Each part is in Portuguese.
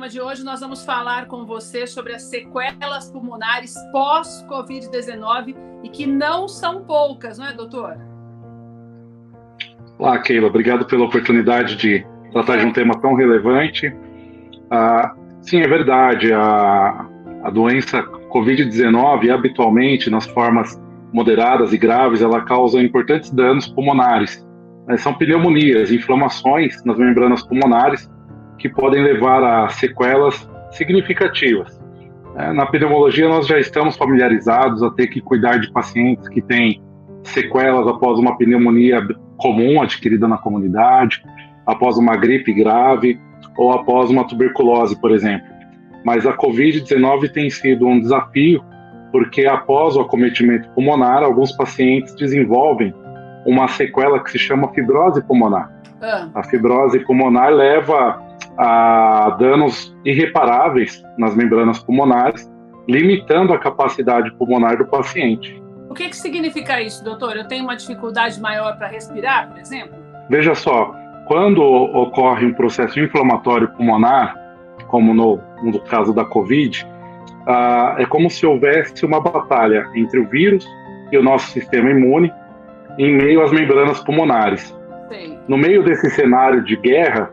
tema de hoje. Nós vamos falar com você sobre as sequelas pulmonares pós-Covid-19 e que não são poucas, não é, doutor? Olá, Keila. Obrigado pela oportunidade de tratar de um tema tão relevante. Ah, sim, é verdade. A, a doença Covid-19, habitualmente, nas formas moderadas e graves, ela causa importantes danos pulmonares. São pneumonias, inflamações nas membranas pulmonares que podem levar a sequelas significativas. É, na pneumologia, nós já estamos familiarizados a ter que cuidar de pacientes que têm sequelas após uma pneumonia comum adquirida na comunidade, após uma gripe grave ou após uma tuberculose, por exemplo. Mas a Covid-19 tem sido um desafio porque após o acometimento pulmonar, alguns pacientes desenvolvem uma sequela que se chama fibrose pulmonar. Ah. A fibrose pulmonar leva a danos irreparáveis nas membranas pulmonares, limitando a capacidade pulmonar do paciente. O que, que significa isso, doutor? Eu tenho uma dificuldade maior para respirar, por exemplo? Veja só, quando ocorre um processo inflamatório pulmonar, como no, no caso da Covid, ah, é como se houvesse uma batalha entre o vírus e o nosso sistema imune em meio às membranas pulmonares. Sim. No meio desse cenário de guerra,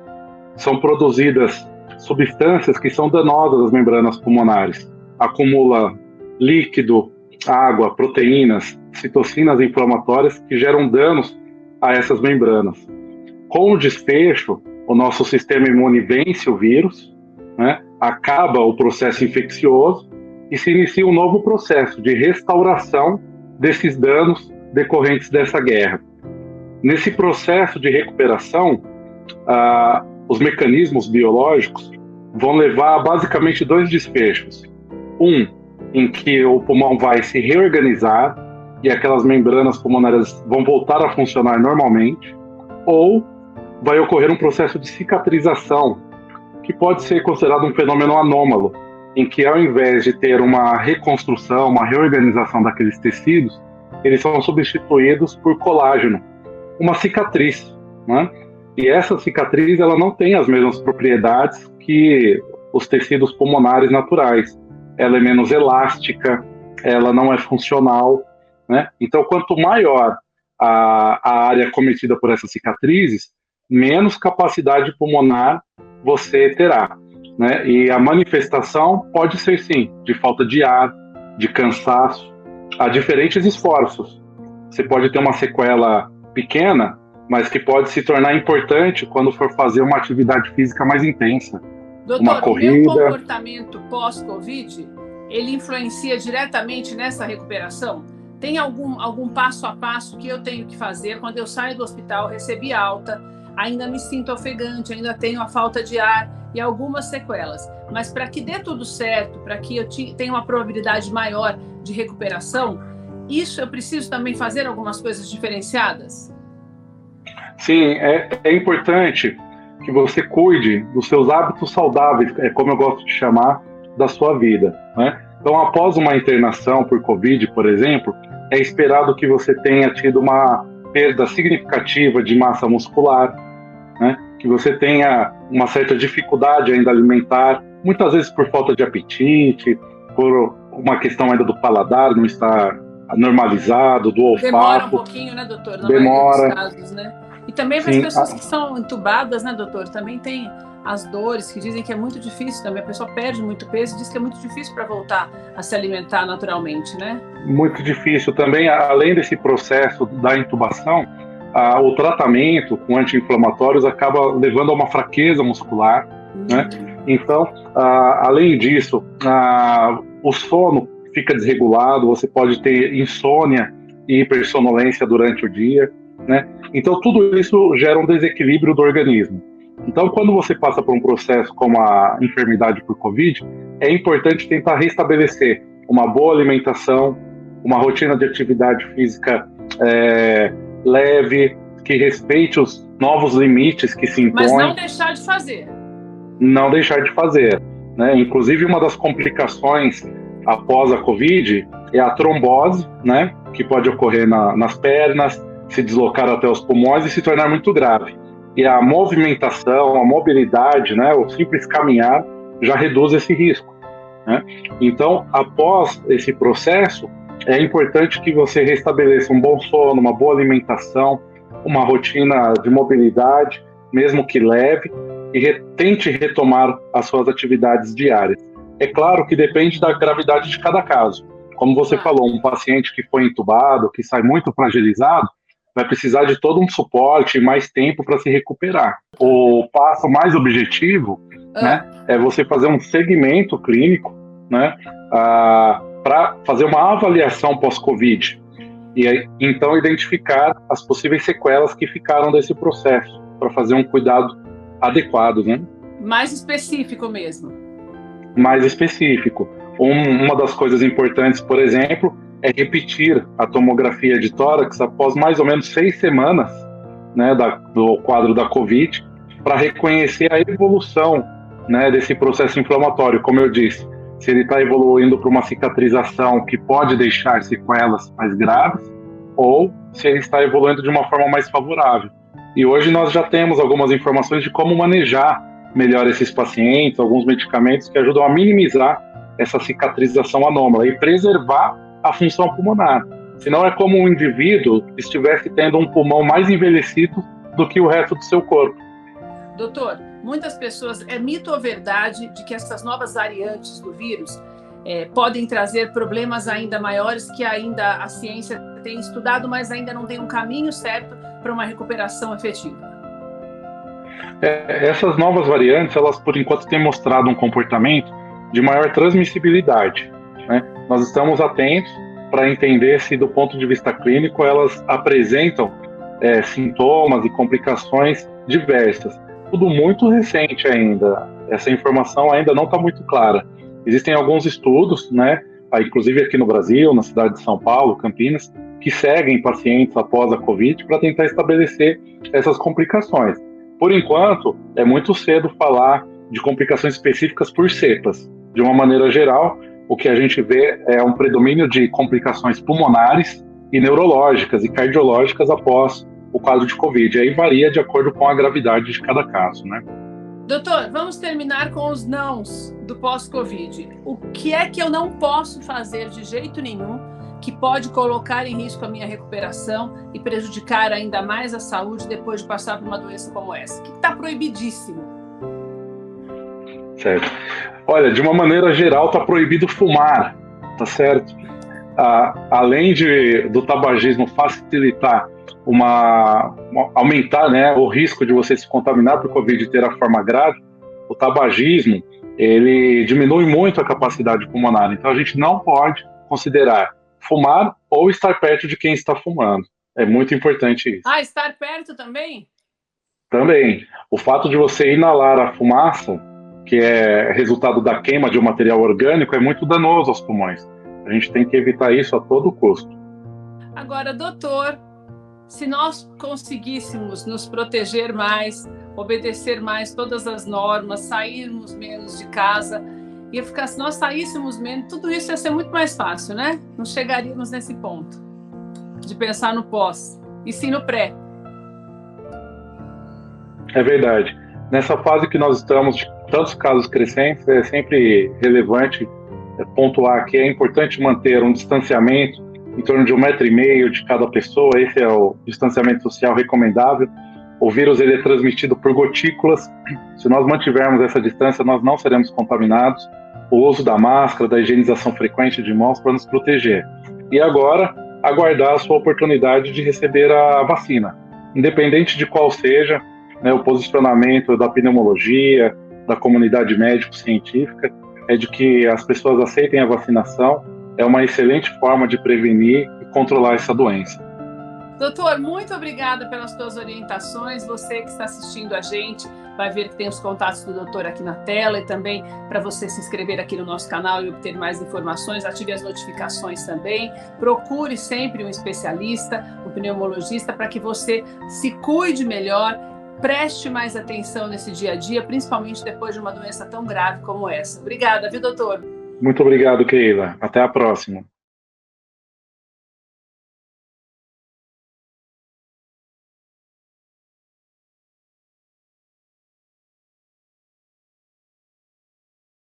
são produzidas substâncias que são danosas às membranas pulmonares. Acumula líquido, água, proteínas, citocinas inflamatórias que geram danos a essas membranas. Com o desfecho, o nosso sistema imune vence o vírus, né, acaba o processo infeccioso e se inicia um novo processo de restauração desses danos decorrentes dessa guerra. Nesse processo de recuperação, ah, os mecanismos biológicos vão levar a basicamente dois desfechos. Um, em que o pulmão vai se reorganizar e aquelas membranas pulmonares vão voltar a funcionar normalmente, ou vai ocorrer um processo de cicatrização, que pode ser considerado um fenômeno anômalo, em que ao invés de ter uma reconstrução, uma reorganização daqueles tecidos, eles são substituídos por colágeno, uma cicatriz, né? E essa cicatriz ela não tem as mesmas propriedades que os tecidos pulmonares naturais ela é menos elástica, ela não é funcional, né? Então, quanto maior a, a área cometida por essas cicatrizes, menos capacidade pulmonar você terá, né? E a manifestação pode ser sim de falta de ar, de cansaço, a diferentes esforços. Você pode ter uma sequela pequena, mas que pode se tornar importante quando for fazer uma atividade física mais intensa. Doutor, uma corrida. o meu comportamento pós-Covid, ele influencia diretamente nessa recuperação? Tem algum, algum passo a passo que eu tenho que fazer quando eu saio do hospital, recebi alta, ainda me sinto ofegante, ainda tenho a falta de ar e algumas sequelas. Mas para que dê tudo certo, para que eu tenha uma probabilidade maior de recuperação, isso eu preciso também fazer algumas coisas diferenciadas? Sim, é, é importante que você cuide dos seus hábitos saudáveis, é como eu gosto de chamar, da sua vida. Né? Então, após uma internação por Covid, por exemplo, é esperado que você tenha tido uma perda significativa de massa muscular, né? que você tenha uma certa dificuldade ainda alimentar, muitas vezes por falta de apetite, por uma questão ainda do paladar não estar normalizado, do olfato. Demora um pouquinho, né, doutor? Não Demora. Casos, né? E também para as pessoas que são entubadas, né, doutor? Também tem as dores que dizem que é muito difícil também. A pessoa perde muito peso e diz que é muito difícil para voltar a se alimentar naturalmente, né? Muito difícil também, além desse processo da intubação, ah, o tratamento com anti-inflamatórios acaba levando a uma fraqueza muscular, uhum. né? Então, ah, além disso, ah, o sono fica desregulado, você pode ter insônia e hipersonolência durante o dia, né? Então, tudo isso gera um desequilíbrio do organismo. Então, quando você passa por um processo como a enfermidade por Covid, é importante tentar restabelecer uma boa alimentação, uma rotina de atividade física é, leve, que respeite os novos limites que se impõem. Mas não deixar de fazer. Não deixar de fazer. Né? Inclusive, uma das complicações após a Covid é a trombose, né? que pode ocorrer na, nas pernas, se deslocar até os pulmões e se tornar muito grave. e a movimentação, a mobilidade, né, o simples caminhar já reduz esse risco. Né? Então, após esse processo, é importante que você restabeleça um bom sono, uma boa alimentação, uma rotina de mobilidade, mesmo que leve, e re tente retomar as suas atividades diárias. É claro que depende da gravidade de cada caso. Como você falou, um paciente que foi entubado, que sai muito fragilizado, vai precisar de todo um suporte e mais tempo para se recuperar. O passo mais objetivo ah. né, é você fazer um segmento clínico né, ah, para fazer uma avaliação pós-Covid e aí, então identificar as possíveis sequelas que ficaram desse processo para fazer um cuidado adequado, né? Mais específico mesmo. Mais específico. Um, uma das coisas importantes, por exemplo, é repetir a tomografia de tórax após mais ou menos seis semanas né, da, do quadro da COVID, para reconhecer a evolução né, desse processo inflamatório. Como eu disse, se ele está evoluindo para uma cicatrização que pode deixar sequelas mais graves, ou se ele está evoluindo de uma forma mais favorável. E hoje nós já temos algumas informações de como manejar melhor esses pacientes, alguns medicamentos que ajudam a minimizar essa cicatrização anômala e preservar a função pulmonar. Senão é como um indivíduo estivesse tendo um pulmão mais envelhecido do que o resto do seu corpo. Doutor, muitas pessoas, é mito ou verdade de que essas novas variantes do vírus é, podem trazer problemas ainda maiores que ainda a ciência tem estudado, mas ainda não tem um caminho certo para uma recuperação efetiva? É, essas novas variantes, elas por enquanto têm mostrado um comportamento de maior transmissibilidade. Né? Nós estamos atentos para entender se, do ponto de vista clínico, elas apresentam é, sintomas e complicações diversas tudo muito recente ainda. Essa informação ainda não está muito clara. Existem alguns estudos, né, inclusive aqui no Brasil, na cidade de São Paulo, Campinas, que seguem pacientes após a Covid para tentar estabelecer essas complicações. Por enquanto, é muito cedo falar de complicações específicas por cepas. De uma maneira geral, o que a gente vê é um predomínio de complicações pulmonares e neurológicas e cardiológicas após o quadro de Covid. Aí varia de acordo com a gravidade de cada caso, né? Doutor, vamos terminar com os nãos do pós-Covid. O que é que eu não posso fazer de jeito nenhum que pode colocar em risco a minha recuperação e prejudicar ainda mais a saúde depois de passar por uma doença como essa? Que está proibidíssimo. Certo. Olha, de uma maneira geral, está proibido fumar, tá certo? Ah, além de, do tabagismo facilitar uma, uma, aumentar né, o risco de você se contaminar por Covid e ter a forma grave, o tabagismo ele diminui muito a capacidade pulmonar. Então a gente não pode considerar fumar ou estar perto de quem está fumando. É muito importante isso. Ah, estar perto também? Também. O fato de você inalar a fumaça, que é resultado da queima de um material orgânico, é muito danoso aos pulmões. A gente tem que evitar isso a todo custo. Agora, doutor, se nós conseguíssemos nos proteger mais, obedecer mais todas as normas, sairmos menos de casa, ia ficar, se nós saíssemos menos, tudo isso ia ser muito mais fácil, né? Não chegaríamos nesse ponto de pensar no pós, e sim no pré. É verdade. Nessa fase que nós estamos, de tantos casos crescentes, é sempre relevante pontuar que é importante manter um distanciamento em torno de um metro e meio de cada pessoa. Esse é o distanciamento social recomendável. O vírus ele é transmitido por gotículas. Se nós mantivermos essa distância, nós não seremos contaminados. O uso da máscara, da higienização frequente de mãos para nos proteger. E agora, aguardar a sua oportunidade de receber a vacina. Independente de qual seja né, o posicionamento da pneumologia, da comunidade médico-científica, é de que as pessoas aceitem a vacinação é uma excelente forma de prevenir e controlar essa doença. Doutor, muito obrigada pelas suas orientações. Você que está assistindo a gente vai ver que tem os contatos do doutor aqui na tela e também para você se inscrever aqui no nosso canal e obter mais informações, ative as notificações também. Procure sempre um especialista, um pneumologista, para que você se cuide melhor, preste mais atenção nesse dia a dia, principalmente depois de uma doença tão grave como essa. Obrigada, viu, doutor? Muito obrigado, Keila. Até a próxima.